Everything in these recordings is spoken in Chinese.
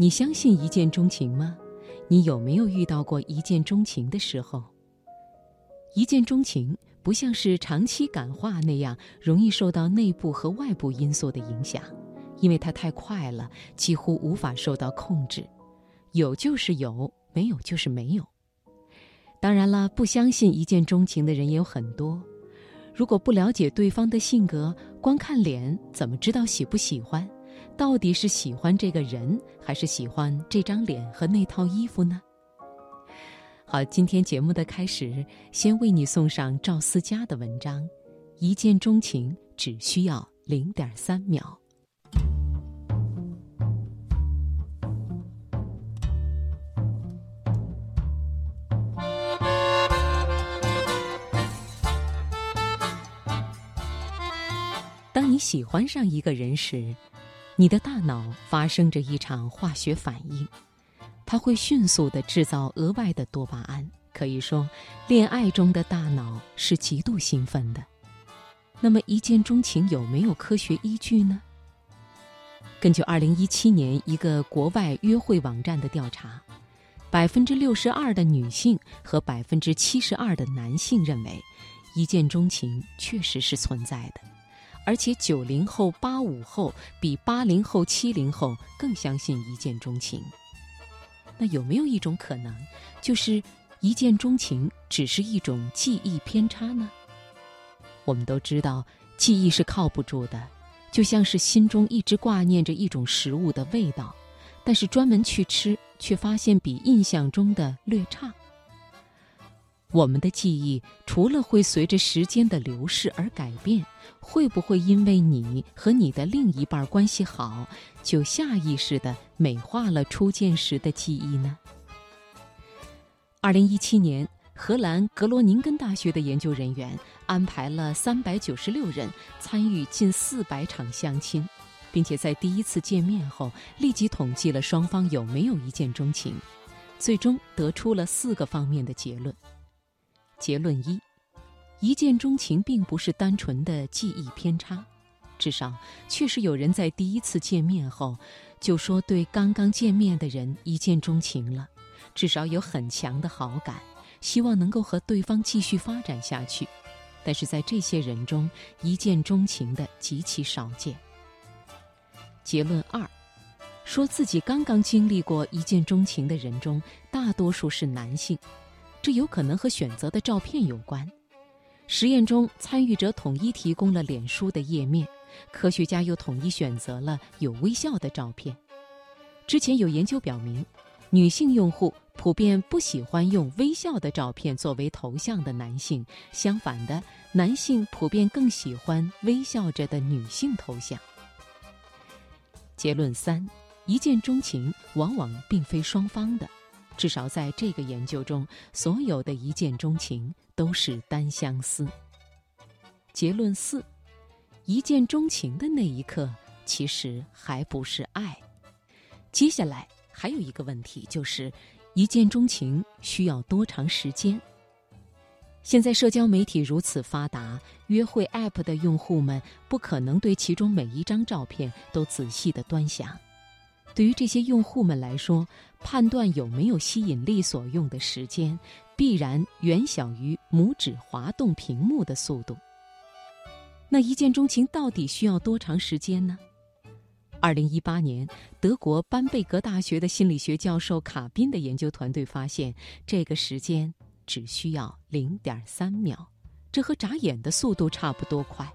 你相信一见钟情吗？你有没有遇到过一见钟情的时候？一见钟情不像是长期感化那样容易受到内部和外部因素的影响，因为它太快了，几乎无法受到控制。有就是有，没有就是没有。当然了，不相信一见钟情的人也有很多。如果不了解对方的性格，光看脸怎么知道喜不喜欢？到底是喜欢这个人，还是喜欢这张脸和那套衣服呢？好，今天节目的开始，先为你送上赵思佳的文章，《一见钟情只需要零点三秒》。当你喜欢上一个人时，你的大脑发生着一场化学反应，它会迅速地制造额外的多巴胺。可以说，恋爱中的大脑是极度兴奋的。那么，一见钟情有没有科学依据呢？根据2017年一个国外约会网站的调查，百分之六十二的女性和百分之七十二的男性认为，一见钟情确实是存在的。而且九零后、八五后比八零后、七零后更相信一见钟情。那有没有一种可能，就是一见钟情只是一种记忆偏差呢？我们都知道，记忆是靠不住的，就像是心中一直挂念着一种食物的味道，但是专门去吃，却发现比印象中的略差。我们的记忆除了会随着时间的流逝而改变，会不会因为你和你的另一半关系好，就下意识地美化了初见时的记忆呢？二零一七年，荷兰格罗宁根大学的研究人员安排了三百九十六人参与近四百场相亲，并且在第一次见面后立即统计了双方有没有一见钟情，最终得出了四个方面的结论。结论一：一见钟情并不是单纯的记忆偏差，至少确实有人在第一次见面后就说对刚刚见面的人一见钟情了，至少有很强的好感，希望能够和对方继续发展下去。但是在这些人中，一见钟情的极其少见。结论二：说自己刚刚经历过一见钟情的人中，大多数是男性。这有可能和选择的照片有关。实验中，参与者统一提供了脸书的页面，科学家又统一选择了有微笑的照片。之前有研究表明，女性用户普遍不喜欢用微笑的照片作为头像的男性，相反的，男性普遍更喜欢微笑着的女性头像。结论三：一见钟情往往并非双方的。至少在这个研究中，所有的一见钟情都是单相思。结论四：一见钟情的那一刻，其实还不是爱。接下来还有一个问题，就是一见钟情需要多长时间？现在社交媒体如此发达，约会 App 的用户们不可能对其中每一张照片都仔细的端详。对于这些用户们来说，判断有没有吸引力所用的时间，必然远小于拇指滑动屏幕的速度。那一见钟情到底需要多长时间呢？二零一八年，德国班贝格大学的心理学教授卡宾的研究团队发现，这个时间只需要零点三秒，这和眨眼的速度差不多快。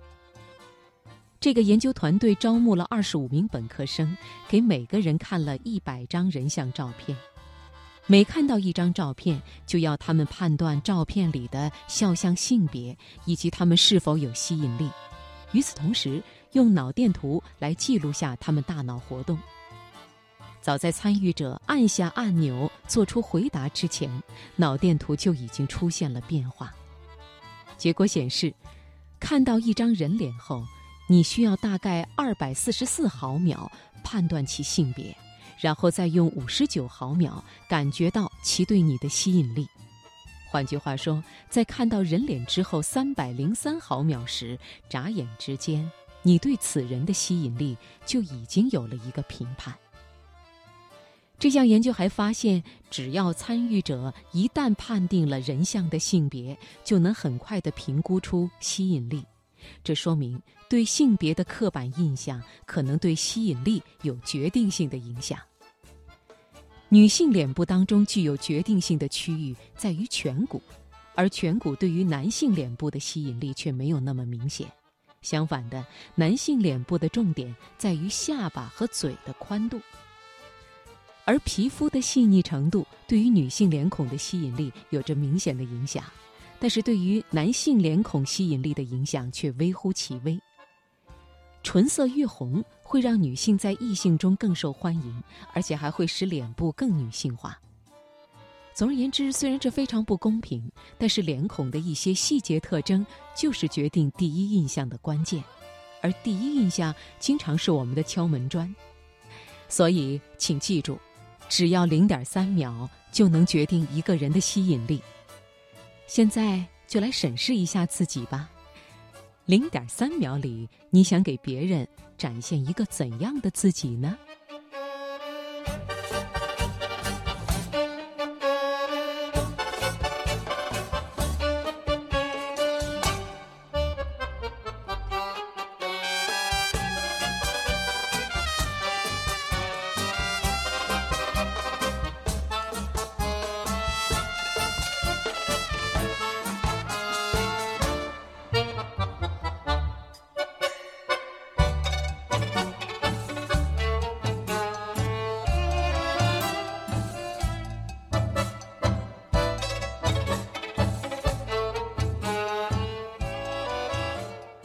这个研究团队招募了二十五名本科生，给每个人看了一百张人像照片。每看到一张照片，就要他们判断照片里的肖像性别以及他们是否有吸引力。与此同时，用脑电图来记录下他们大脑活动。早在参与者按下按钮做出回答之前，脑电图就已经出现了变化。结果显示，看到一张人脸后。你需要大概二百四十四毫秒判断其性别，然后再用五十九毫秒感觉到其对你的吸引力。换句话说，在看到人脸之后三百零三毫秒时，眨眼之间，你对此人的吸引力就已经有了一个评判。这项研究还发现，只要参与者一旦判定了人像的性别，就能很快地评估出吸引力。这说明，对性别的刻板印象可能对吸引力有决定性的影响。女性脸部当中具有决定性的区域在于颧骨，而颧骨对于男性脸部的吸引力却没有那么明显。相反的，男性脸部的重点在于下巴和嘴的宽度，而皮肤的细腻程度对于女性脸孔的吸引力有着明显的影响。但是对于男性脸孔吸引力的影响却微乎其微。唇色越红会让女性在异性中更受欢迎，而且还会使脸部更女性化。总而言之，虽然这非常不公平，但是脸孔的一些细节特征就是决定第一印象的关键，而第一印象经常是我们的敲门砖。所以，请记住，只要零点三秒就能决定一个人的吸引力。现在就来审视一下自己吧。零点三秒里，你想给别人展现一个怎样的自己呢？